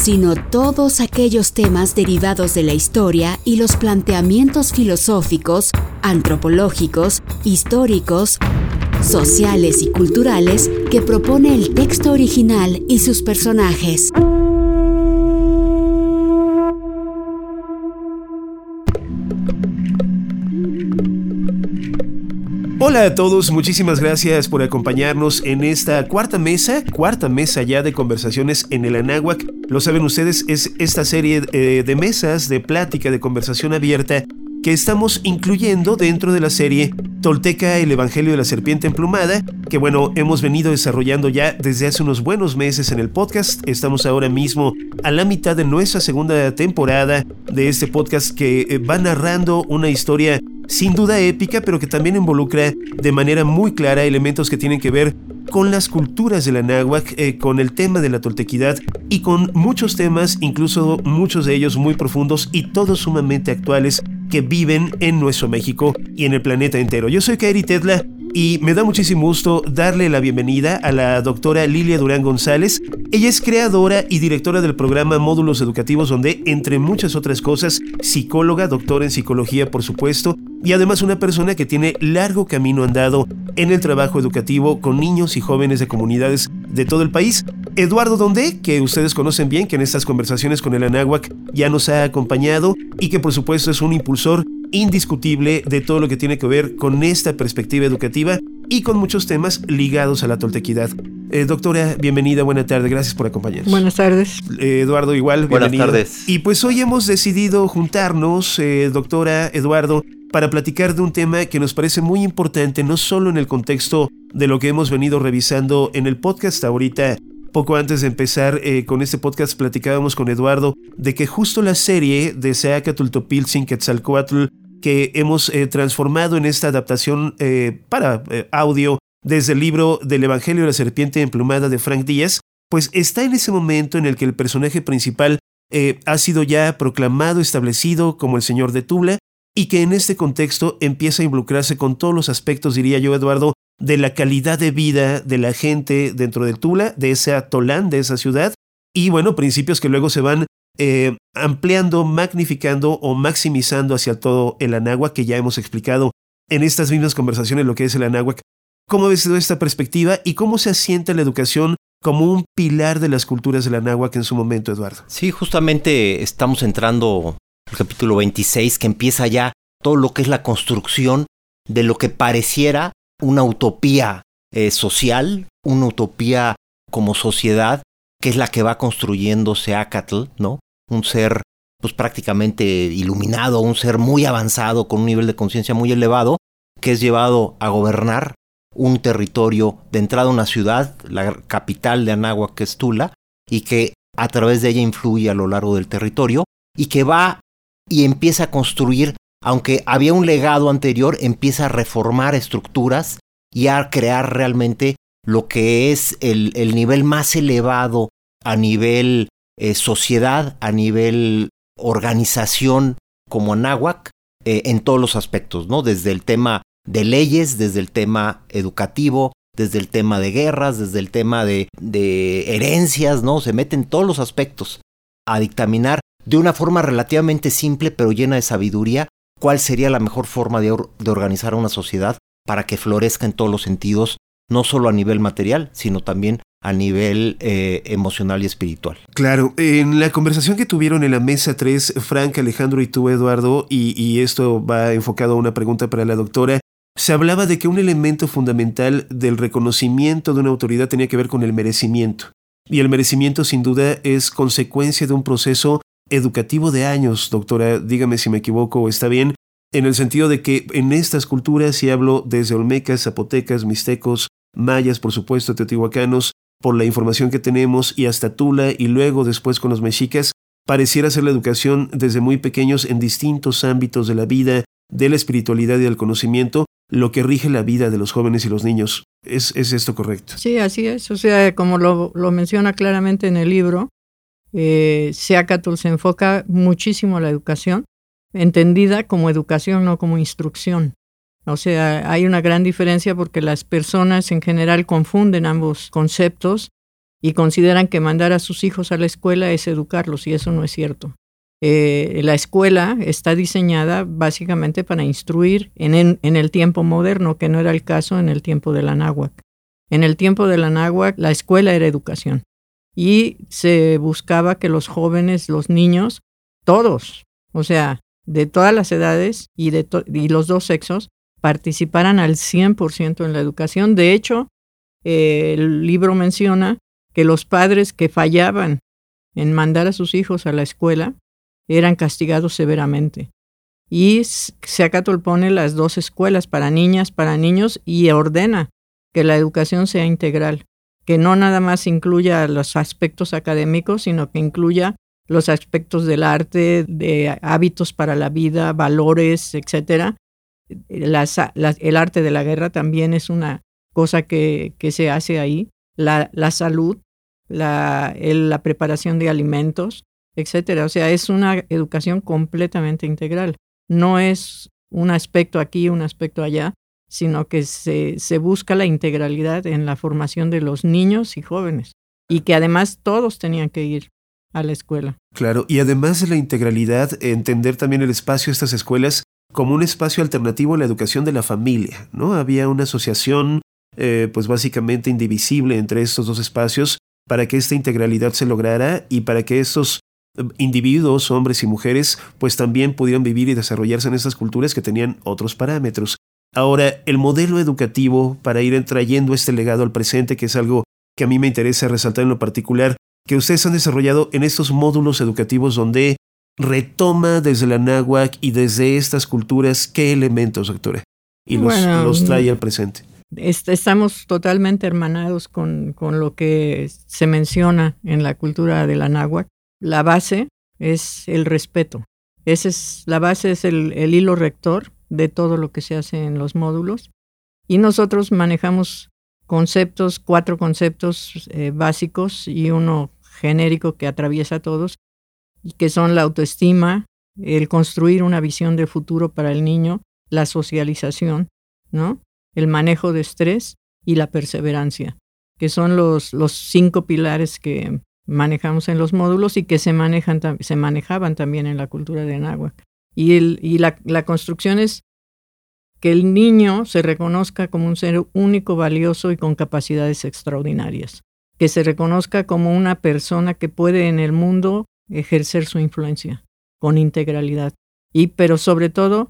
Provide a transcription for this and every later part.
sino todos aquellos temas derivados de la historia y los planteamientos filosóficos, antropológicos, históricos, sociales y culturales que propone el texto original y sus personajes. Hola a todos, muchísimas gracias por acompañarnos en esta cuarta mesa, cuarta mesa ya de conversaciones en el Anáhuac. Lo saben ustedes, es esta serie eh, de mesas de plática, de conversación abierta que estamos incluyendo dentro de la serie Tolteca, el Evangelio de la Serpiente Emplumada, que bueno, hemos venido desarrollando ya desde hace unos buenos meses en el podcast. Estamos ahora mismo a la mitad de nuestra segunda temporada de este podcast que eh, va narrando una historia sin duda épica, pero que también involucra de manera muy clara elementos que tienen que ver con las culturas de la náhuac, eh, con el tema de la toltequidad y con muchos temas, incluso muchos de ellos muy profundos y todos sumamente actuales que viven en nuestro México y en el planeta entero. Yo soy Kairi Tedla y me da muchísimo gusto darle la bienvenida a la doctora Lilia Durán González. Ella es creadora y directora del programa Módulos Educativos donde, entre muchas otras cosas, psicóloga, doctora en psicología por supuesto, y además una persona que tiene largo camino andado en el trabajo educativo con niños y jóvenes de comunidades de todo el país. Eduardo Donde, que ustedes conocen bien, que en estas conversaciones con el Anáhuac ya nos ha acompañado y que por supuesto es un impulsor indiscutible de todo lo que tiene que ver con esta perspectiva educativa y con muchos temas ligados a la toltequidad. Eh, doctora, bienvenida, buena tarde, gracias por acompañarnos. Buenas tardes. Eh, Eduardo, igual, Buenas tardes. Y pues hoy hemos decidido juntarnos, eh, doctora Eduardo, para platicar de un tema que nos parece muy importante, no solo en el contexto de lo que hemos venido revisando en el podcast. Ahorita poco antes de empezar eh, con este podcast platicábamos con Eduardo de que justo la serie de Seacatultopilzin Quetzalcoatl que hemos eh, transformado en esta adaptación eh, para audio desde el libro del Evangelio de la Serpiente Emplumada de Frank Díaz, pues está en ese momento en el que el personaje principal ha sido ya proclamado, establecido como el Señor de Tula, y que en este contexto empieza a involucrarse con todos los aspectos, diría yo, Eduardo, de la calidad de vida de la gente dentro de Tula, de ese atolán, de esa ciudad, y bueno, principios que luego se van eh, ampliando, magnificando o maximizando hacia todo el Anáhuac, que ya hemos explicado en estas mismas conversaciones lo que es el Anáhuac. ¿Cómo ves esta perspectiva y cómo se asienta la educación como un pilar de las culturas del Anáhuac en su momento, Eduardo? Sí, justamente estamos entrando al capítulo 26, que empieza ya todo lo que es la construcción de lo que pareciera una utopía eh, social, una utopía como sociedad, que es la que va construyendo Seacatl, ¿no? Un ser pues prácticamente iluminado, un ser muy avanzado con un nivel de conciencia muy elevado, que es llevado a gobernar un territorio de entrada a una ciudad, la capital de Anáhuac, y que a través de ella influye a lo largo del territorio, y que va y empieza a construir aunque había un legado anterior, empieza a reformar estructuras y a crear realmente lo que es el, nivel más elevado a nivel eh, sociedad, a nivel organización como Anáhuac, eh, en todos los aspectos, ¿no? Desde el tema de leyes, desde el tema educativo, desde el tema de guerras, desde el tema de, de herencias, ¿no? Se meten todos los aspectos a dictaminar de una forma relativamente simple pero llena de sabiduría cuál sería la mejor forma de, organizar una sociedad para que florezca en todos los sentidos, no solo a nivel material, sino también a nivel eh, emocional y espiritual. Claro, en la conversación que tuvieron en la mesa 3, Frank, Alejandro y tú, Eduardo, y, y esto va enfocado a una pregunta para la doctora, se hablaba de que un elemento fundamental del reconocimiento de una autoridad tenía que ver con el merecimiento. Y el merecimiento sin duda es consecuencia de un proceso educativo de años, doctora, dígame si me equivoco o está bien, en el sentido de que en estas culturas, y hablo desde olmecas, zapotecas, mixtecos, mayas, por supuesto, teotihuacanos, por la información que tenemos, y hasta Tula, y luego después con los mexicas, pareciera ser la educación desde muy pequeños en distintos ámbitos de la vida, de la espiritualidad y del conocimiento, lo que rige la vida de los jóvenes y los niños. ¿Es, esto correcto? Sí, así es. O sea, como lo, menciona claramente en el libro, eh, Seacatl se enfoca muchísimo a la educación, entendida como educación, no como instrucción. O sea, hay una gran diferencia porque las personas en general confunden ambos conceptos y consideran que mandar a sus hijos a la escuela es educarlos y eso no es cierto. Eh, la escuela está diseñada básicamente para instruir en, en, el tiempo moderno, que no era el caso en el tiempo de la náhuac. En el tiempo de la náhuac, la escuela era educación y se buscaba que los jóvenes, los niños, todos, o sea, de todas las edades y, de y los dos sexos, participaran al 100% en la educación. De hecho, eh, el libro menciona que los padres que fallaban en mandar a sus hijos a la escuela eran castigados severamente. Y Seacatl pone las dos escuelas para niñas, para niños y ordena que la educación sea integral, que no nada más incluya los aspectos académicos, sino que incluya los aspectos del arte, de hábitos para la vida, valores, etc. el arte de la guerra también es una cosa que, que se hace ahí. La, la salud, la, la preparación de alimentos, etcétera. O sea, es una educación completamente integral. No es un aspecto aquí, un aspecto allá, sino que se, se busca la integralidad en la formación de los niños y jóvenes. Y que además todos tenían que ir a la escuela. Claro, y además de la integralidad, entender también el espacio de estas escuelas como un espacio alternativo a la educación de la familia, ¿no? Había una asociación, eh, pues básicamente indivisible entre estos dos espacios para que esta integralidad se lograra y para que estos individuos, hombres y mujeres, pues también pudieran vivir y desarrollarse en estas culturas que tenían otros parámetros. Ahora, el modelo educativo para ir trayendo este legado al presente, que es algo que a mí me interesa resaltar en lo particular, que ustedes han desarrollado en estos módulos educativos donde retoma desde la náhuac y desde estas culturas qué elementos, doctora, y los, trae al presente. Estamos totalmente hermanados con, con, lo que se menciona en la cultura de la náhuac la base es el respeto. Esa es, la base es el, hilo rector de todo lo que se hace en los módulos. Y nosotros manejamos conceptos, cuatro conceptos eh, básicos y uno genérico que atraviesa a todos, que son la autoestima, el construir una visión de futuro para el niño, la socialización, ¿no? el manejo de estrés y la perseverancia, que son los, los cinco pilares que manejamos en los módulos y que se, manejan, se manejaban también en la cultura de Anáhuac. Y, el, y la, la construcción es que el niño se reconozca como un ser único, valioso y con capacidades extraordinarias, que se reconozca como una persona que puede en el mundo ejercer su influencia con integralidad y pero sobre todo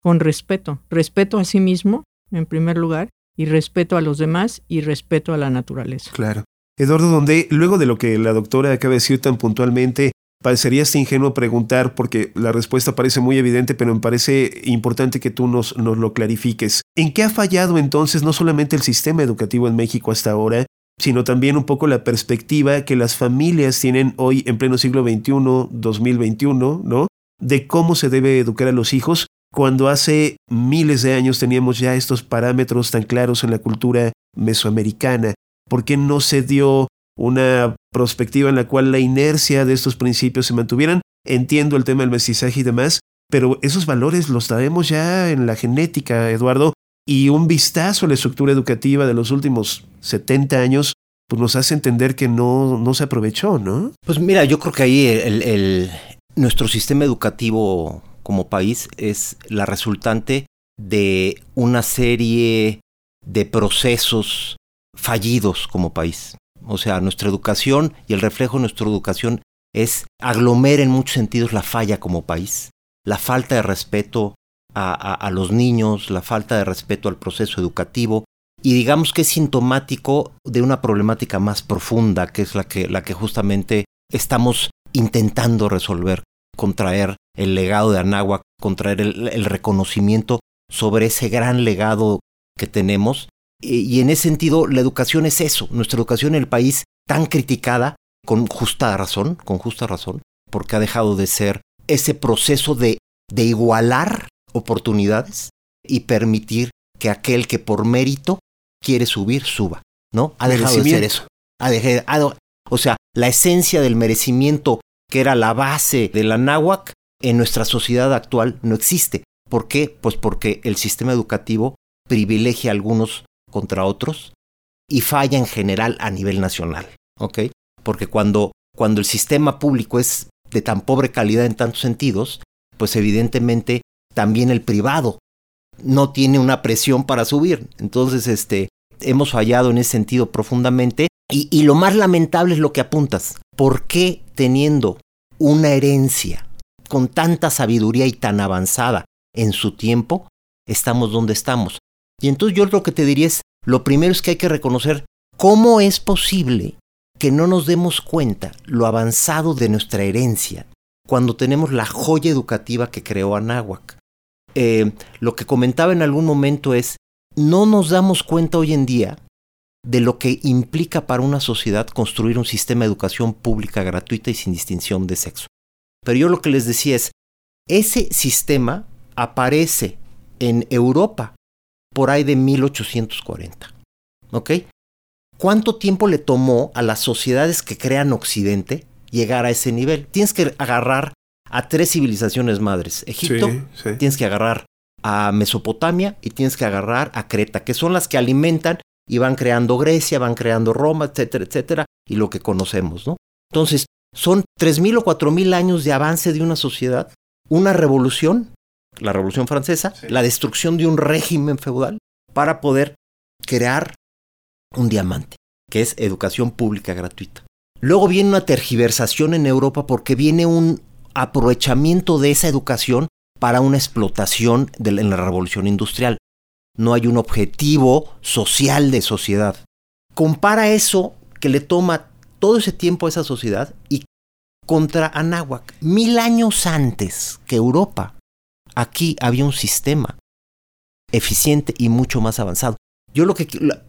con respeto, respeto a sí mismo en primer lugar y respeto a los demás y respeto a la naturaleza. Claro. Eduardo donde luego de lo que la doctora acaba de decir tan puntualmente, parecería hasta ingenuo preguntar, porque la respuesta parece muy evidente, pero me parece importante que tú nos, nos lo clarifiques. ¿En qué ha fallado entonces no solamente el sistema educativo en México hasta ahora, sino también un poco la perspectiva que las familias tienen hoy en pleno siglo XXI, 2021, ¿no? De cómo se debe educar a los hijos, cuando hace miles de años teníamos ya estos parámetros tan claros en la cultura mesoamericana. ¿Por qué no se dio una perspectiva en la cual la inercia de estos principios se mantuvieran? Entiendo el tema del mestizaje y demás, pero esos valores los traemos ya en la genética, Eduardo, y un vistazo a la estructura educativa de los últimos 70 años pues nos hace entender que no, no se aprovechó, ¿no? Pues mira, yo creo que ahí el, nuestro sistema educativo como país es la resultante de una serie de procesos fallidos como país. O sea, nuestra educación y el reflejo de nuestra educación es aglomera en muchos sentidos la falla como país, la falta de respeto a, los niños, la falta de respeto al proceso educativo y digamos que es sintomático de una problemática más profunda que es la que, la que justamente estamos intentando resolver, contraer el legado de Anáhuac, contraer el reconocimiento sobre ese gran legado que tenemos y en ese sentido, la educación es eso. Nuestra educación en el país, tan criticada, con justa razón, con justa razón, porque ha dejado de ser ese proceso de, de igualar oportunidades y permitir que aquel que por mérito quiere subir, suba, ¿no? Ha dejado de ser eso. Ha dejado, o sea, la esencia del merecimiento que era la base de la náhuac en nuestra sociedad actual no existe. ¿Por qué? Pues porque el sistema educativo privilegia a algunos contra otros y falla en general a nivel nacional, ¿ok? Porque cuando, cuando el sistema público es de tan pobre calidad en tantos sentidos, pues evidentemente también el privado no tiene una presión para subir. Entonces, este, hemos fallado en ese sentido profundamente. Y, y lo más lamentable es lo que apuntas. ¿Por qué teniendo una herencia con tanta sabiduría y tan avanzada en su tiempo, estamos donde estamos? Y entonces yo lo que te diría es, lo primero es que hay que reconocer cómo es posible que no nos demos cuenta lo avanzado de nuestra herencia cuando tenemos la joya educativa que creó Anáhuac. Eh, lo que comentaba en algún momento es, no nos damos cuenta hoy en día de lo que implica para una sociedad construir un sistema de educación pública gratuita y sin distinción de sexo. Pero yo lo que les decía es, ese sistema aparece en Europa por ahí de 1840. ¿Ok? ¿Cuánto tiempo le tomó a las sociedades que crean Occidente llegar a ese nivel? Tienes que agarrar a tres civilizaciones madres. Egipto, tienes que agarrar a Mesopotamia y tienes que agarrar a Creta, que son las que alimentan y van creando Grecia, van creando Roma, etcétera, etcétera, y lo que conocemos, ¿no? Entonces, son 3.000 o 4.000 años de avance de una sociedad, una revolución, la Revolución Francesa, la destrucción de un régimen feudal, para poder crear un diamante, que es educación pública gratuita. Luego viene una tergiversación en Europa porque viene un aprovechamiento de esa educación para una explotación en la revolución industrial. No hay un objetivo social de sociedad. Compara eso que le toma todo ese tiempo a esa sociedad y contra Anáhuac. Mil años antes que Europa, aquí había un sistema eficiente y mucho más avanzado. Yo lo que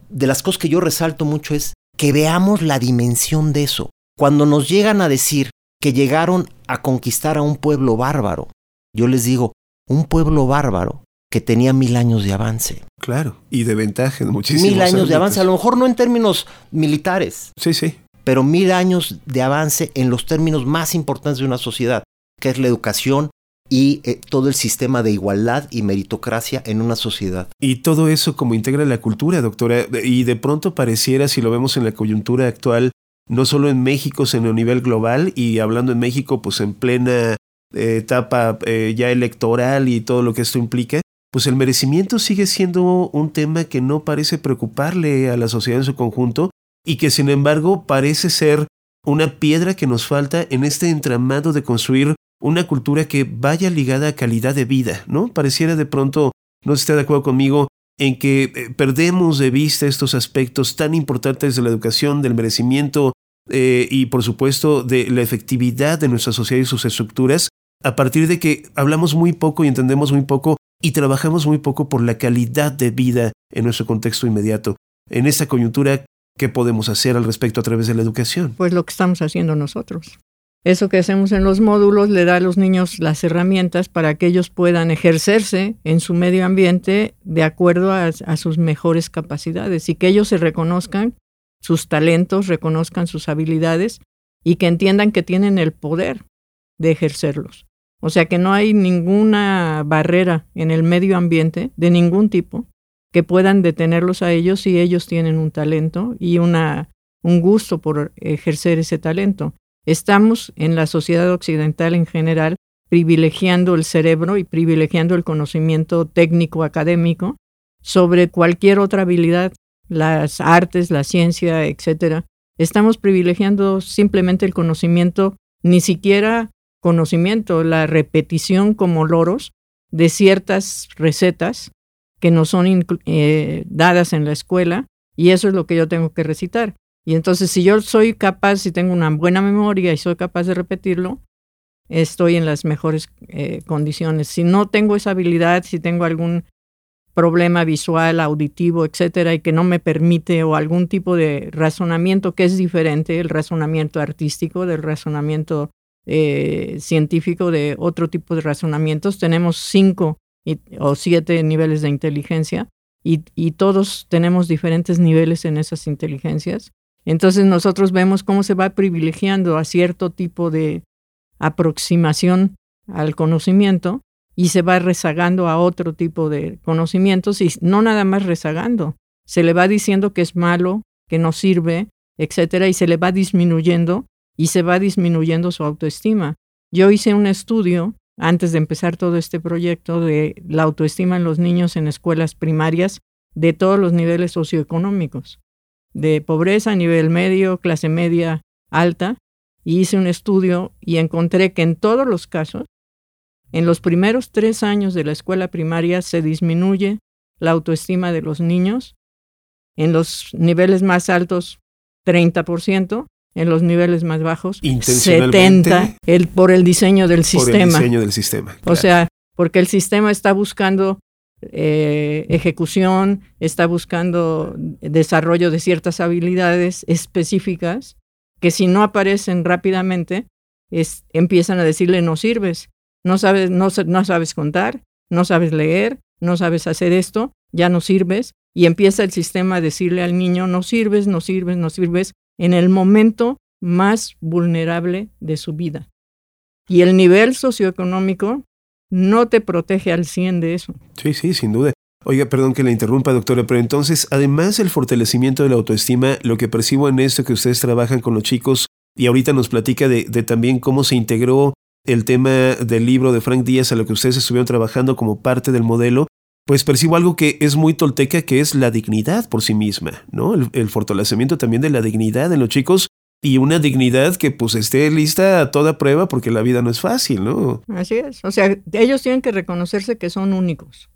de las cosas que yo resalto mucho es que veamos la dimensión de eso. Cuando nos llegan a decir que llegaron a conquistar a un pueblo bárbaro, yo les digo, un pueblo bárbaro que tenía mil años de avance. Claro, y de ventaja, muchísimos Mil años de avance, a lo mejor no en términos militares. Sí, sí. Pero mil años de avance en los términos más importantes de una sociedad, que es la educación, y eh, todo el sistema de igualdad y meritocracia en una sociedad. Y todo eso como integra la cultura, doctora, y de pronto pareciera, si lo vemos en la coyuntura actual, no solo en México, sino a nivel global, y hablando en México, pues en plena eh, etapa eh, ya electoral y todo lo que esto implica, pues el merecimiento sigue siendo un tema que no parece preocuparle a la sociedad en su conjunto y que sin embargo parece ser una piedra que nos falta en este entramado de construir una cultura que vaya ligada a calidad de vida, ¿no? Pareciera de pronto, no esté de acuerdo conmigo, en que eh, perdemos de vista estos aspectos tan importantes de la educación, del merecimiento eh, y por supuesto de la efectividad de nuestra sociedad y sus estructuras, a partir de que hablamos muy poco y entendemos muy poco y trabajamos muy poco por la calidad de vida en nuestro contexto inmediato. En esta coyuntura, ¿qué podemos hacer al respecto a través de la educación? Pues lo que estamos haciendo nosotros. Eso que hacemos en los módulos le da a los niños las herramientas para que ellos puedan ejercerse en su medio ambiente de acuerdo a, sus mejores capacidades y que ellos se reconozcan sus talentos, reconozcan sus habilidades y que entiendan que tienen el poder de ejercerlos. O sea que no hay ninguna barrera en el medio ambiente de ningún tipo que puedan detenerlos a ellos si ellos tienen un talento y una, un gusto por ejercer ese talento. Estamos en la sociedad occidental en general privilegiando el cerebro y privilegiando el conocimiento técnico académico sobre cualquier otra habilidad, las artes, la ciencia, etcétera. Estamos privilegiando simplemente el conocimiento, ni siquiera conocimiento, la repetición como loros de ciertas recetas que nos son eh, dadas en la escuela y eso es lo que yo tengo que recitar. Y entonces si yo soy capaz, si tengo una buena memoria y soy capaz de repetirlo, estoy en las mejores eh, condiciones. Si no tengo esa habilidad, si tengo algún problema visual, auditivo, etcétera, y que no me permite o algún tipo de razonamiento que es diferente, el razonamiento artístico del razonamiento eh, científico de otro tipo de razonamientos. Tenemos cinco o siete niveles de inteligencia y, y todos tenemos diferentes niveles en esas inteligencias. Entonces nosotros vemos cómo se va privilegiando a cierto tipo de aproximación al conocimiento y se va rezagando a otro tipo de conocimientos y no nada más rezagando, se le va diciendo que es malo, que no sirve, etcétera, y se le va disminuyendo y se va disminuyendo su autoestima. Yo hice un estudio antes de empezar todo este proyecto de la autoestima en los niños en escuelas primarias de todos los niveles socioeconómicos, de pobreza, nivel medio, clase media, alta, y hice un estudio y encontré que en todos los casos, en los primeros tres años de la escuela primaria se disminuye la autoestima de los niños, en los niveles más altos 30%, en los niveles más bajos 70% el, por el diseño del sistema. Por el diseño del sistema. O sea, porque el sistema está buscando eh, ejecución, está buscando desarrollo de ciertas habilidades específicas que si no aparecen rápidamente, es, empiezan a decirle no sirves, no sabes, no, no sabes contar, no sabes leer, no sabes hacer esto, ya no sirves, y empieza el sistema a decirle al niño no sirves, no sirves, no sirves, en el momento más vulnerable de su vida. Y el nivel socioeconómico no te protege al 100 de eso. Sí, sí, sin duda. Oiga, perdón que la interrumpa, doctora, pero entonces, además del fortalecimiento de la autoestima, lo que percibo en esto que ustedes trabajan con los chicos, y ahorita nos platica de, también cómo se integró el tema del libro de Frank Díaz a lo que ustedes estuvieron trabajando como parte del modelo, pues percibo algo que es muy tolteca, que es la dignidad por sí misma, ¿no? El, fortalecimiento también de la dignidad en los chicos y una dignidad que pues esté lista a toda prueba porque la vida no es fácil, ¿no? Así es. O sea, ellos tienen que reconocerse que son únicos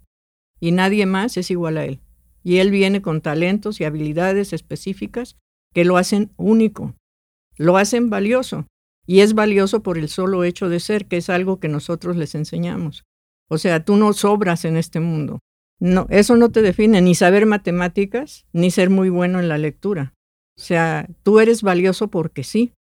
y nadie más es igual a él. Y él viene con talentos y habilidades específicas que lo hacen único, lo hacen valioso. Y es valioso por el solo hecho de ser, que es algo que nosotros les enseñamos. O sea, tú no sobras en este mundo. No, eso no te define ni saber matemáticas, ni ser muy bueno en la lectura. O sea, tú eres valioso porque sí.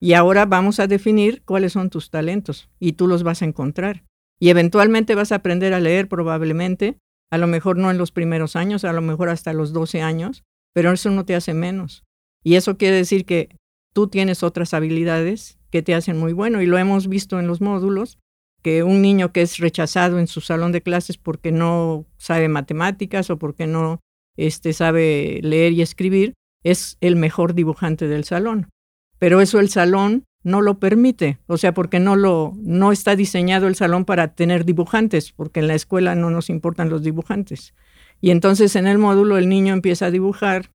Y ahora vamos a definir cuáles son tus talentos y tú los vas a encontrar. Y eventualmente vas a aprender a leer probablemente, a lo mejor no en los primeros años, a lo mejor hasta los 12 años, pero eso no te hace menos. Y eso quiere decir que tú tienes otras habilidades que te hacen muy bueno y lo hemos visto en los módulos que un niño que es rechazado en su salón de clases porque no sabe matemáticas o porque no este, sabe leer y escribir, es el mejor dibujante del salón. Pero eso el salón no lo permite, o sea, porque no lo no está diseñado el salón para tener dibujantes, porque en la escuela no nos importan los dibujantes. Y entonces en el módulo el niño empieza a dibujar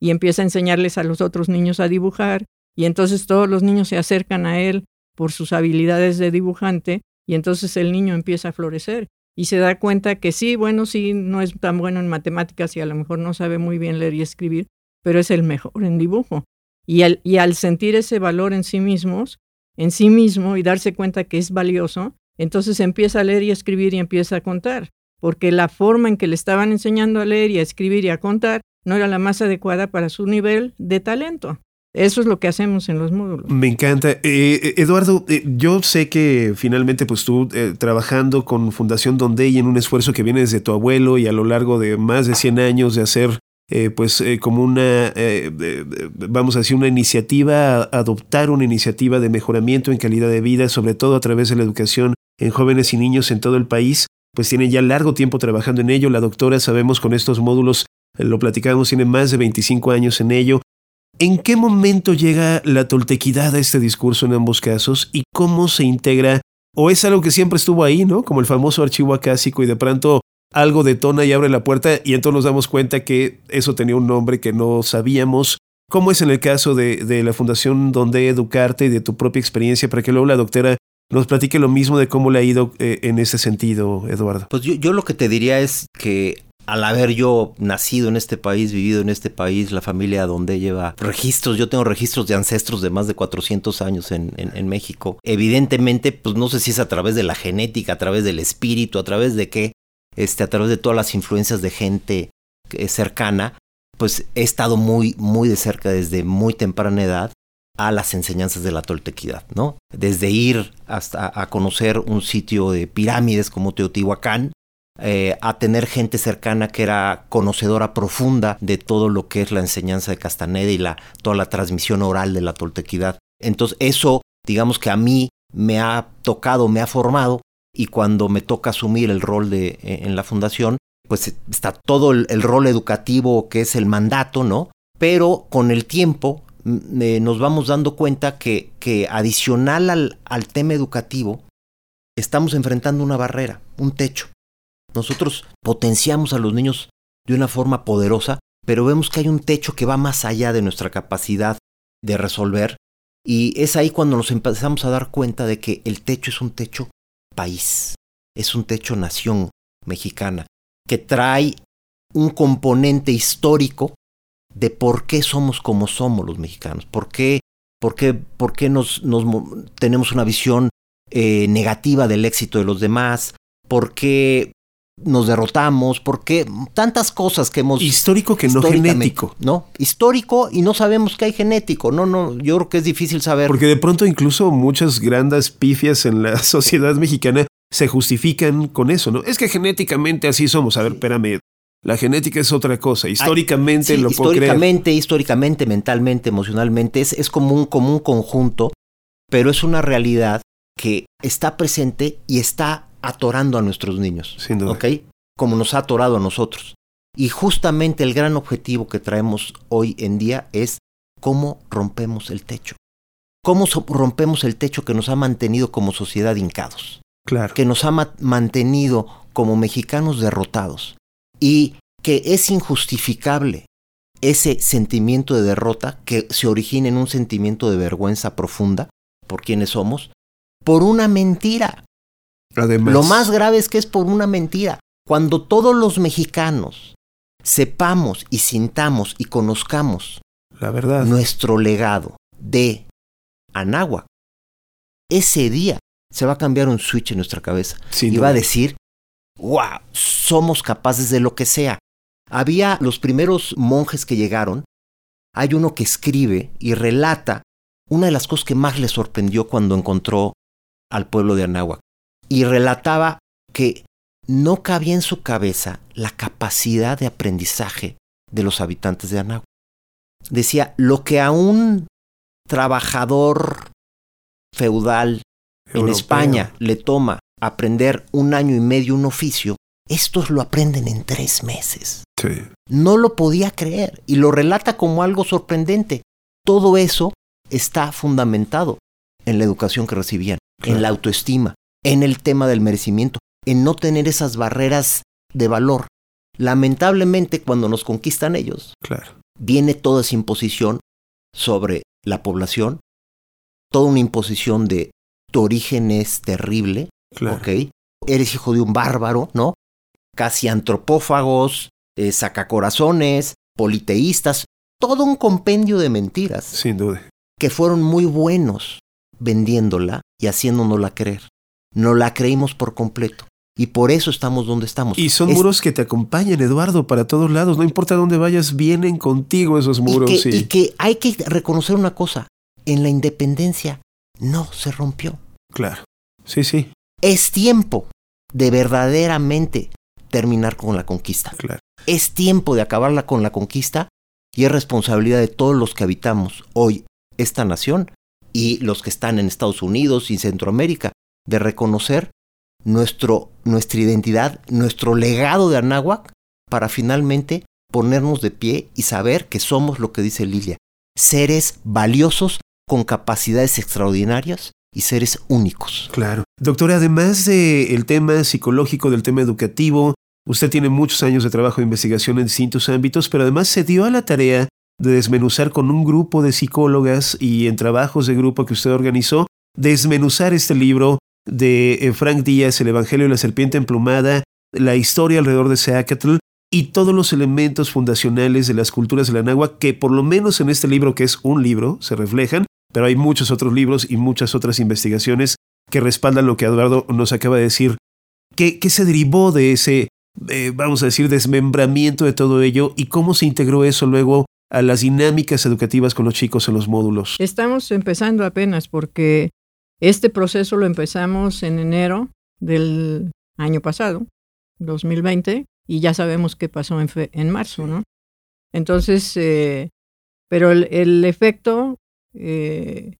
y empieza a enseñarles a los otros niños a dibujar y entonces todos los niños se acercan a él por sus habilidades de dibujante y entonces el niño empieza a florecer y se da cuenta que sí, bueno, sí, no es tan bueno en matemáticas y a lo mejor no sabe muy bien leer y escribir, pero es el mejor en dibujo. Y al, sentir ese valor en sí mismos, en sí mismo y darse cuenta que es valioso, entonces empieza a leer y a escribir y empieza a contar, porque la forma en que le estaban enseñando a leer y a escribir y a contar no era la más adecuada para su nivel de talento. Eso es lo que hacemos en los módulos. Me encanta. Eh, eh, Eduardo, eh, yo sé que finalmente pues tú trabajando con Fundación Donde y en un esfuerzo que viene desde tu abuelo y a lo largo de más de 100 años de hacer pues como una, vamos a decir, una iniciativa, adoptar una iniciativa de mejoramiento en calidad de vida, sobre todo a través de la educación en jóvenes y niños en todo el país, pues tiene ya largo tiempo trabajando en ello. La doctora, sabemos, con estos módulos, lo platicamos, tiene más de 25 años en ello. ¿En qué momento llega la toltequidad a este discurso en ambos casos y cómo se integra? ¿O es algo que siempre estuvo ahí, ¿no? Como el famoso archivo acásico y de pronto algo detona y abre la puerta y entonces nos damos cuenta que eso tenía un nombre que no sabíamos. ¿Cómo es en el caso de, la Fundación Donde Educarte y de tu propia experiencia para que luego la doctora nos platique lo mismo de cómo le ha ido eh, en ese sentido, Eduardo? Pues yo, yo lo que te diría es que al haber yo nacido en este país, vivido en este país, la familia donde lleva registros, yo tengo registros de ancestros de más de 400 años en, México. Evidentemente, pues no sé si es a través de la genética, a través del espíritu, a través de qué, este, a través de todas las influencias de gente cercana, pues he estado muy, muy de cerca desde muy temprana edad a las enseñanzas de la toltequidad, ¿no? Desde ir hasta a conocer un sitio de pirámides como Teotihuacán, eh, a tener gente cercana que era conocedora profunda de todo lo que es la enseñanza de Castaneda y la, toda la transmisión oral de la toltequidad. Entonces eso, digamos que a mí me ha tocado, me ha formado y cuando me toca asumir el rol de, eh, en la fundación, pues está todo el, rol educativo que es el mandato, ¿no? Pero con el tiempo nos vamos dando cuenta que, que adicional al, al tema educativo, estamos enfrentando una barrera, un techo. Nosotros potenciamos a los niños de una forma poderosa, pero vemos que hay un techo que va más allá de nuestra capacidad de resolver y es ahí cuando nos empezamos a dar cuenta de que el techo es un techo país, es un techo nación mexicana, que trae un componente histórico de por qué somos como somos los mexicanos, por qué, por qué, por qué nos, tenemos una visión eh, negativa del éxito de los demás, por qué nos derrotamos, porque tantas cosas que hemos... Histórico que no genético. No, histórico y no sabemos que hay genético. No, no, yo creo que es difícil saber. Porque de pronto incluso muchas grandes pifias en la sociedad mexicana se justifican con eso, ¿no? Es que genéticamente así somos. A ver, espérame. La genética es otra cosa. Históricamente lo puedo Históricamente, históricamente, mentalmente, emocionalmente, es, es como, un, como un conjunto, pero es una realidad que está presente y está atorando a nuestros niños. Sin duda. ¿Ok? Como nos ha atorado a nosotros. Y justamente el gran objetivo que traemos hoy en día es cómo rompemos el techo. Cómo rompemos el techo que nos ha mantenido como sociedad hincados. Claro. Que nos ha mantenido como mexicanos derrotados. Y que es injustificable ese sentimiento de derrota que se origina en un sentimiento de vergüenza profunda por quienes somos, por una mentira. Lo más grave es que es por una mentira. Cuando todos los mexicanos sepamos y sintamos y conozcamos la verdad. nuestro legado de Anáhuac, ese día se va a cambiar un switch en nuestra cabeza y va a decir, wow, somos capaces de lo que sea. Había los primeros monjes que llegaron, hay uno que escribe y relata una de las cosas que más le sorprendió cuando encontró al pueblo de Anáhuac y relataba que no cabía en su cabeza la capacidad de aprendizaje de los habitantes de Anáhuac. Decía, lo que a un trabajador feudal en España le toma aprender un año y medio un oficio, estos lo aprenden en tres meses. No lo podía creer y lo relata como algo sorprendente. Todo eso está fundamentado en la educación que recibían, en la autoestima, en el tema del merecimiento, en no tener esas barreras de valor. Lamentablemente, cuando nos conquistan ellos, claro. viene toda esa imposición sobre la población, toda una imposición de tu origen es terrible, claro. Eres hijo de un bárbaro, ¿no? Casi antropófagos, eh, sacacorazones, politeístas, todo un compendio de mentiras. Sin duda. Que fueron muy buenos vendiéndola y haciéndonosla creer no la creímos por completo. Y por eso estamos donde estamos. Y son muros que te acompañan, Eduardo, para todos lados. No importa dónde vayas, vienen contigo esos muros. Y que, y que hay que reconocer una cosa. En la independencia no se rompió. Claro. Sí, sí. Es tiempo de verdaderamente terminar con la conquista. Claro. Es tiempo de acabarla con la conquista y es responsabilidad de todos los que habitamos hoy esta nación y los que están en Estados Unidos y Centroamérica de reconocer nuestro, nuestra identidad, nuestro legado de Anáhuac, para finalmente ponernos de pie y saber que somos lo que dice Lilia, seres valiosos con capacidades extraordinarias y seres únicos. Claro. Doctora, además del tema psicológico, del tema educativo, usted tiene muchos años de trabajo de investigación en distintos ámbitos, pero además se dio a la tarea de desmenuzar con un grupo de psicólogas y en trabajos de grupo que usted organizó, desmenuzar este libro de eh, Frank Díaz, El Evangelio de la Serpiente Emplumada, la historia alrededor de Seacatl y todos los elementos fundacionales de las culturas de la Nahua que por lo menos en este libro, que es un libro, se reflejan, pero hay muchos otros libros y muchas otras investigaciones que respaldan lo que Eduardo nos acaba de decir. ¿Qué, qué se derivó de ese, eh, vamos a decir, desmembramiento de todo ello y cómo se integró eso luego a las dinámicas educativas con los chicos en los módulos? Estamos empezando apenas porque este proceso lo empezamos en enero del año pasado, 2020, y ya sabemos qué pasó en, en marzo, ¿no? Entonces, eh, pero el, efecto, eh,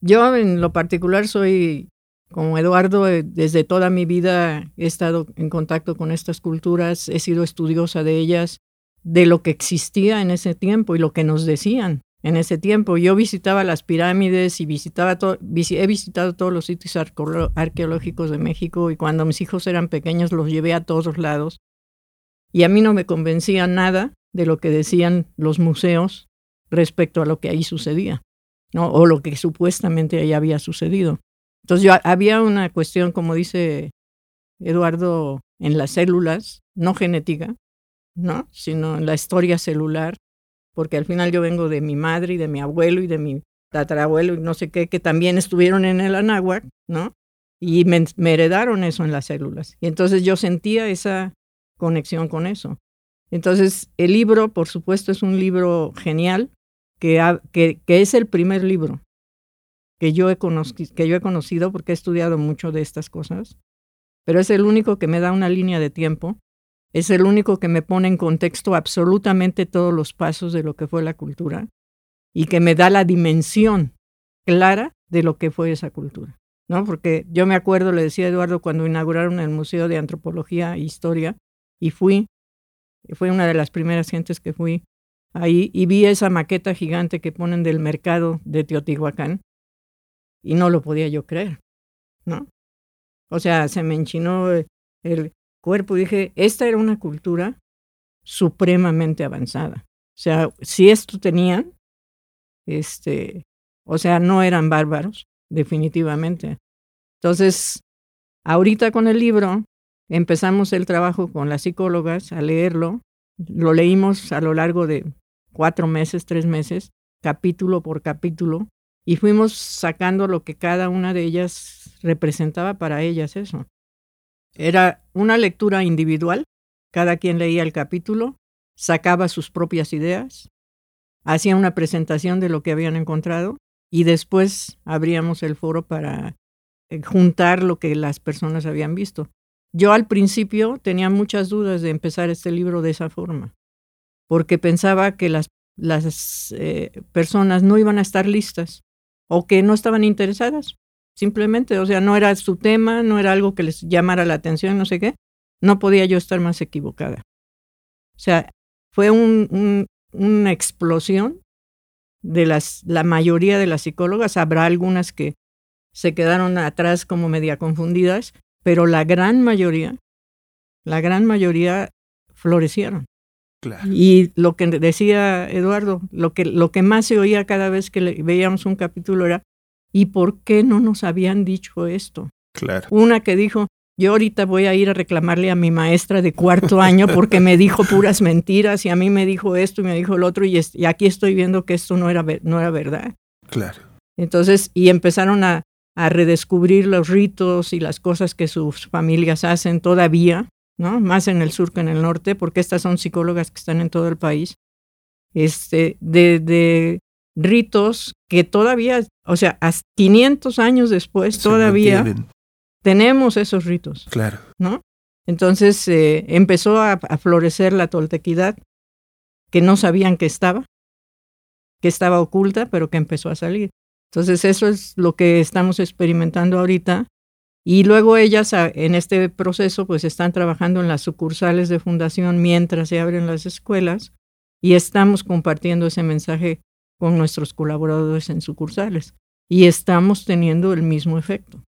yo en lo particular soy, como Eduardo, eh, desde toda mi vida he estado en contacto con estas culturas, he sido estudiosa de ellas, de lo que existía en ese tiempo y lo que nos decían en ese tiempo. Yo visitaba las pirámides y visitaba he visitado todos los sitios arqueológicos de México y cuando mis hijos eran pequeños los llevé a todos lados. Y a mí no me convencía nada de lo que decían los museos respecto a lo que ahí sucedía, ¿no? o lo que supuestamente ahí había sucedido. Entonces yo, había una cuestión, como dice Eduardo, en las células, no genética, ¿no? sino en la historia celular, porque al final yo vengo de mi madre y de mi abuelo y de mi tatarabuelo y no sé qué, que también estuvieron en el Anáhuac, ¿no? Y me, heredaron eso en las células. Y entonces yo sentía esa conexión con eso. Entonces, el libro, por supuesto, es un libro genial, que, que, que es el primer libro que yo, he que yo he conocido porque he estudiado mucho de estas cosas, pero es el único que me da una línea de tiempo es el único que me pone en contexto absolutamente todos los pasos de lo que fue la cultura y que me da la dimensión clara de lo que fue esa cultura. ¿no? Porque yo me acuerdo, le decía Eduardo, cuando inauguraron el Museo de Antropología e Historia, y fui, fue una de las primeras gentes que fui ahí, y vi esa maqueta gigante que ponen del mercado de Teotihuacán, y no lo podía yo creer, ¿no? O sea, se me enchinó el, cuerpo. Dije, esta era una cultura supremamente avanzada. O sea, si esto tenían, este, o sea, no eran bárbaros, definitivamente. Entonces, ahorita con el libro, empezamos el trabajo con las psicólogas a leerlo. Lo leímos a lo largo de cuatro meses, tres meses, capítulo por capítulo, y fuimos sacando lo que cada una de ellas representaba para ellas eso. Era una lectura individual, cada quien leía el capítulo, sacaba sus propias ideas, hacía una presentación de lo que habían encontrado y después abríamos el foro para eh, juntar lo que las personas habían visto. Yo al principio tenía muchas dudas de empezar este libro de esa forma, porque pensaba que las, las eh, personas no iban a estar listas o que no estaban interesadas. Simplemente, o sea, no era su tema, no era algo que les llamara la atención, no sé qué. No podía yo estar más equivocada. O sea, fue un, una explosión de las, la mayoría de las psicólogas. Habrá algunas que se quedaron atrás como media confundidas, pero la gran mayoría, la gran mayoría florecieron. Y lo que decía Eduardo, lo que, lo que más se oía cada vez que veíamos un capítulo era, ¿Y por qué no nos habían dicho esto? Claro. Una que dijo, yo ahorita voy a ir a reclamarle a mi maestra de cuarto año porque me dijo puras mentiras y a mí me dijo esto y me dijo el otro y, aquí estoy viendo que esto no era, no era verdad. Claro. Entonces, y empezaron a, a redescubrir los ritos y las cosas que sus familias hacen todavía, ¿no? Más en el sur que en el norte, porque estas son psicólogas que están en todo el país. Este, de, de ritos que todavía, o sea, 500 años después todavía tenemos esos ritos. Claro. ¿No? Entonces eh, empezó a, florecer la toltequidad, que no sabían que estaba, que estaba oculta, pero que empezó a salir. Entonces eso es lo que estamos experimentando ahorita. Y luego ellas en este proceso pues están trabajando en las sucursales de fundación mientras se abren las escuelas y estamos compartiendo ese mensaje con nuestros colaboradores en sucursales y estamos teniendo el mismo efecto.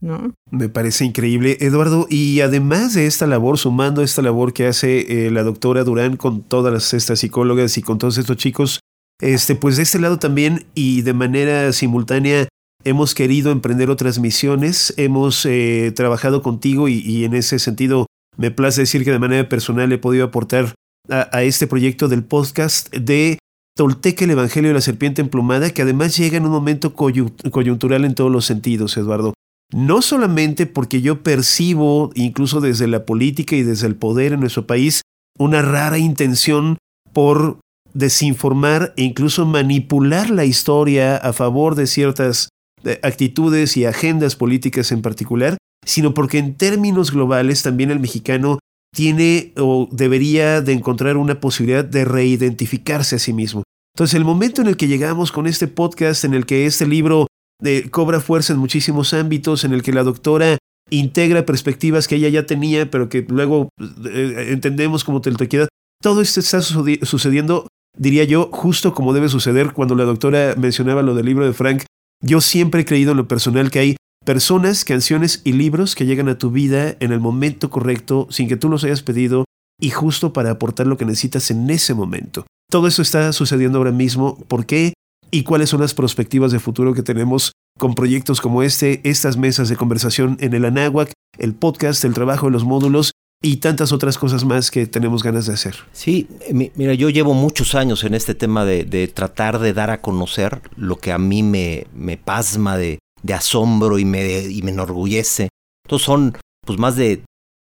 ¿No? Me parece increíble, Eduardo. Y además de esta labor, sumando esta labor que hace eh, la doctora Durán con todas estas psicólogas y con todos estos chicos, este, pues de este lado también y de manera simultánea hemos querido emprender otras misiones, hemos eh, trabajado contigo y, en ese sentido me place decir que de manera personal he podido aportar a este proyecto del podcast de Tolteca el Evangelio de la Serpiente Emplumada, que además llega en un momento coyuntural en todos los sentidos, Eduardo. No solamente porque yo percibo, incluso desde la política y desde el poder en nuestro país, una rara intención por desinformar e incluso manipular la historia a favor de ciertas eh, actitudes y agendas políticas en particular, sino porque en términos globales también el mexicano tiene o debería de encontrar una posibilidad de reidentificarse a sí mismo. Entonces el momento en el que llegamos con este podcast, en el que este libro eh, cobra fuerza en muchísimos ámbitos, en el que la doctora integra perspectivas que ella ya tenía, pero que luego eh, entendemos como teltoquidad, todo esto está sucediendo, diría yo, justo como debe suceder cuando la doctora mencionaba lo del libro de Frank. Yo siempre he creído en lo personal que hay personas, canciones y libros que llegan a tu vida en el momento correcto, sin que tú los hayas pedido, y justo para aportar lo que necesitas en ese momento. Todo eso está sucediendo ahora mismo. ¿Por qué? ¿Y cuáles son las perspectivas de futuro que tenemos con proyectos como este, estas mesas de conversación en el Anáhuac, el podcast, el trabajo de los módulos y tantas otras cosas más que tenemos ganas de hacer. Sí, mira, yo llevo muchos años en este tema de, tratar de dar a conocer lo que a mí me, me pasma de, asombro y me, y me enorgullece. Entonces son pues más de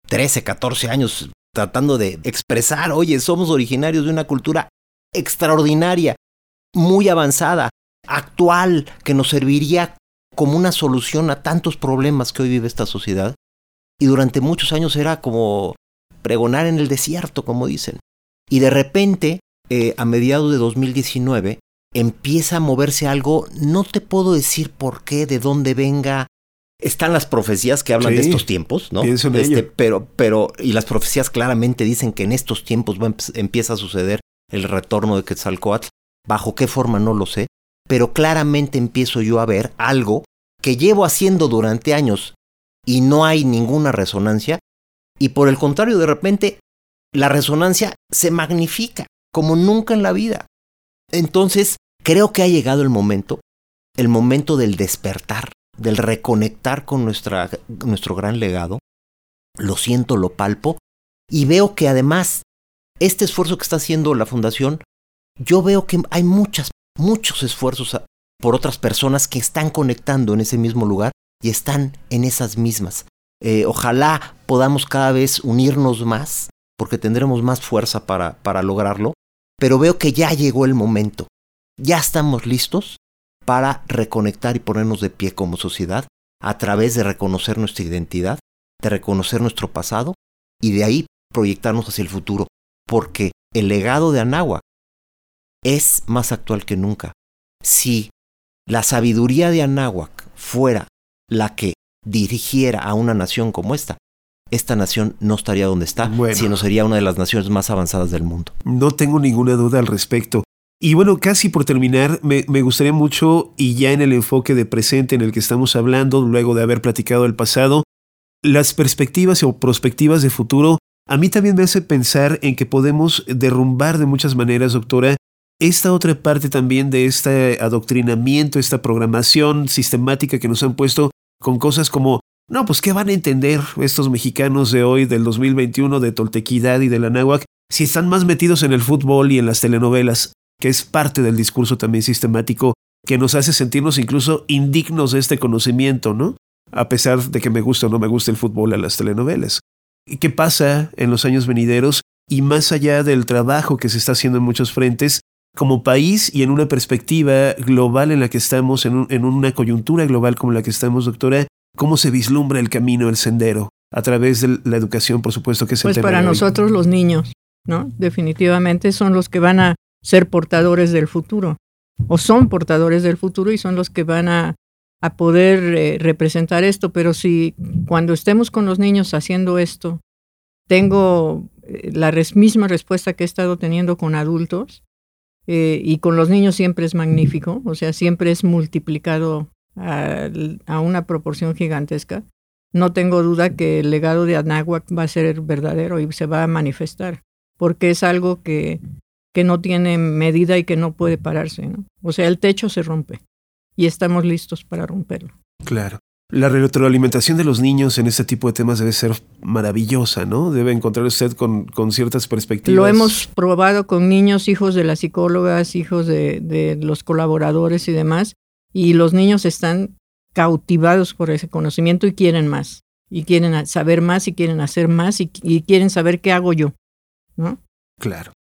13, 14 años tratando de expresar, oye, somos originarios de una cultura extraordinaria, muy avanzada, actual, que nos serviría como una solución a tantos problemas que hoy vive esta sociedad y durante muchos años era como pregonar en el desierto, como dicen. Y de repente, eh, a mediados de 2019, empieza a moverse algo, no te puedo decir por qué, de dónde venga. Están las profecías que hablan de estos tiempos, ¿no? Este, pero, pero, y las profecías claramente dicen que en estos tiempos empieza a suceder el retorno de Quetzalcoatl. Bajo qué forma no lo sé, pero claramente empiezo yo a ver algo que llevo haciendo durante años y no hay ninguna resonancia, y por el contrario, de repente, la resonancia se magnifica como nunca en la vida. Entonces, creo que ha llegado el momento, el momento del despertar, del reconectar con nuestra, nuestro gran legado. Lo siento, lo palpo, y veo que además, este esfuerzo que está haciendo la Fundación, yo veo que hay muchas, muchos esfuerzos por otras personas que están conectando en ese mismo lugar y están en esas mismas. Eh, ojalá podamos cada vez unirnos más, porque tendremos más fuerza para, para lograrlo, pero veo que ya llegó el momento. Ya estamos listos para reconectar y ponernos de pie como sociedad a través de reconocer nuestra identidad, de reconocer nuestro pasado y de ahí proyectarnos hacia el futuro, porque el legado de Anáhuac es más actual que nunca. Si la sabiduría de Anáhuac fuera la que dirigiera a una nación como esta, esta nación no estaría donde está, sino sería una de las naciones más avanzadas del mundo. No tengo ninguna duda al respecto. Y bueno, casi por terminar, me, gustaría mucho, y ya en el enfoque de presente en el que estamos hablando, luego de haber platicado el pasado, las perspectivas o prospectivas de futuro, a mí también me hace pensar en que podemos derrumbar de muchas maneras, doctora, esta otra parte también de este adoctrinamiento, esta programación sistemática que nos han puesto con cosas como, no, pues ¿qué van a entender estos mexicanos de hoy, del 2021, de Toltequidad y de la Náhuac, si están más metidos en el fútbol y en las telenovelas, que es parte del discurso también sistemático que nos hace sentirnos incluso indignos de este conocimiento, ¿no? A pesar de que me gusta o no me gusta el fútbol a las telenovelas. ¿Qué pasa en los años venideros? Y más allá del trabajo que se está haciendo en muchos frentes, como país y en una perspectiva global en la que estamos, en, una coyuntura global como la que estamos, doctora, ¿cómo se vislumbra el camino, el sendero? A través de la educación, por supuesto, que es pues para nosotros los niños, ¿no? Definitivamente son los que van a ser portadores del futuro, o son portadores del futuro y son los que van a, a poder eh, representar esto, pero si cuando estemos con los niños haciendo esto, tengo eh, la misma respuesta que he estado teniendo con adultos, eh, y con los niños siempre es magnífico, o sea, siempre es multiplicado a, a, una proporción gigantesca. No tengo duda que el legado de Anáhuac va a ser verdadero y se va a manifestar, porque es algo que, que no tiene medida y que no puede pararse. ¿no? O sea, el techo se rompe y estamos listos para romperlo. Claro. La retroalimentación de los niños en este tipo de temas debe ser maravillosa, ¿no? Debe encontrar usted con, con ciertas perspectivas. Lo hemos probado con niños, hijos de las psicólogas, hijos de, de los colaboradores y demás, y los niños están cautivados por ese conocimiento y quieren más, y quieren saber más, y quieren hacer más, y, y quieren saber qué hago yo, ¿no? Claro.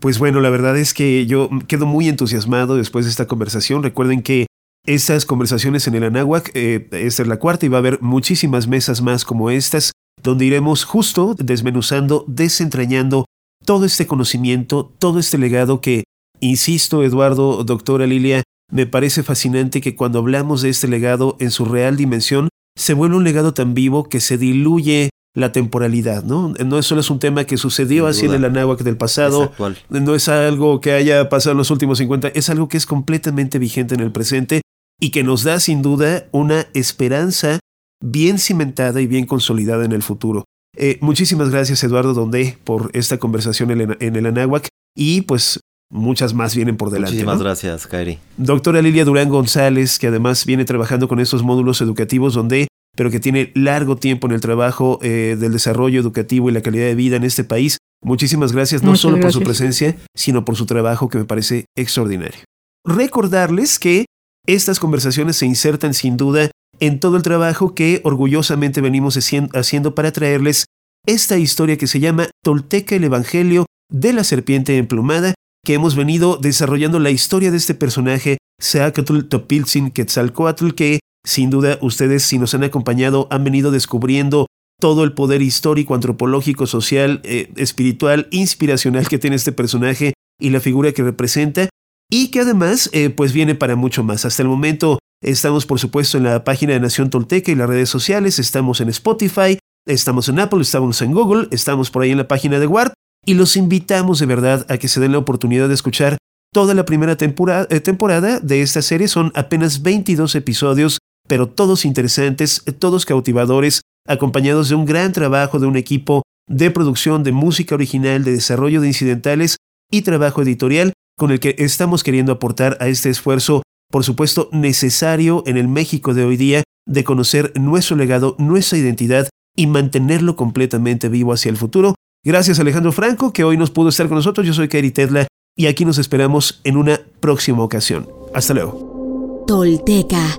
Pues bueno, la verdad es que yo quedo muy entusiasmado después de esta conversación. Recuerden que estas conversaciones en el Anáhuac, eh, esta es la cuarta y va a haber muchísimas mesas más como estas, donde iremos justo desmenuzando, desentrañando todo este conocimiento, todo este legado que, insisto, Eduardo, doctora Lilia, me parece fascinante que cuando hablamos de este legado en su real dimensión, se vuelve un legado tan vivo que se diluye la temporalidad, ¿no? No solo es un tema que sucedió así en el Anáhuac del pasado, no es algo que haya pasado en los últimos 50, es algo que es completamente vigente en el presente y que nos da sin duda una esperanza bien cimentada y bien consolidada en el futuro. Eh, muchísimas gracias Eduardo Donde por esta conversación en, el Anáhuac y pues muchas más vienen por delante. Muchísimas gracias, Kairi. Doctora Lilia Durán González, que además viene trabajando con estos módulos educativos donde pero que tiene largo tiempo en el trabajo eh, del desarrollo educativo y la calidad de vida en este país. Muchísimas gracias, no solo por su presencia, sino por su trabajo que me parece extraordinario. Recordarles que estas conversaciones se insertan sin duda en todo el trabajo que orgullosamente venimos haciendo para traerles esta historia que se llama Tolteca el Evangelio de la Serpiente Emplumada, que hemos venido desarrollando la historia de este personaje, Seacatl Topilzin Quetzalcoatl, que sin duda ustedes si nos han acompañado han venido descubriendo todo el poder histórico, antropológico, social, eh, espiritual, inspiracional que tiene este personaje y la figura que representa, y que además eh, pues viene para mucho más. Hasta el momento estamos por supuesto en la página de Nación Tolteca y las redes sociales, estamos en Spotify, estamos en Apple, estamos en Google, estamos por ahí en la página de Ward y los invitamos de verdad a que se den la oportunidad de escuchar toda la primera temporada, eh, temporada de esta serie. Son apenas 22 episodios, pero todos interesantes, todos cautivadores, acompañados de un gran trabajo de un equipo de producción de música original, de desarrollo de incidentales y trabajo editorial con el que estamos queriendo aportar a este esfuerzo, por supuesto, necesario en el México de hoy día de conocer nuestro legado, nuestra identidad y mantenerlo completamente vivo hacia el futuro. Gracias Alejandro Franco, que hoy nos pudo estar con nosotros. Yo soy Kairi Tedla y aquí nos esperamos en una próxima ocasión. Hasta luego. Tolteca,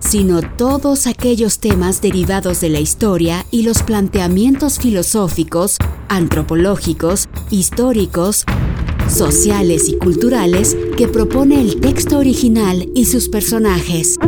sino todos aquellos temas derivados de la historia y los planteamientos filosóficos, antropológicos, históricos, sociales y culturales que propone el texto original y sus personajes.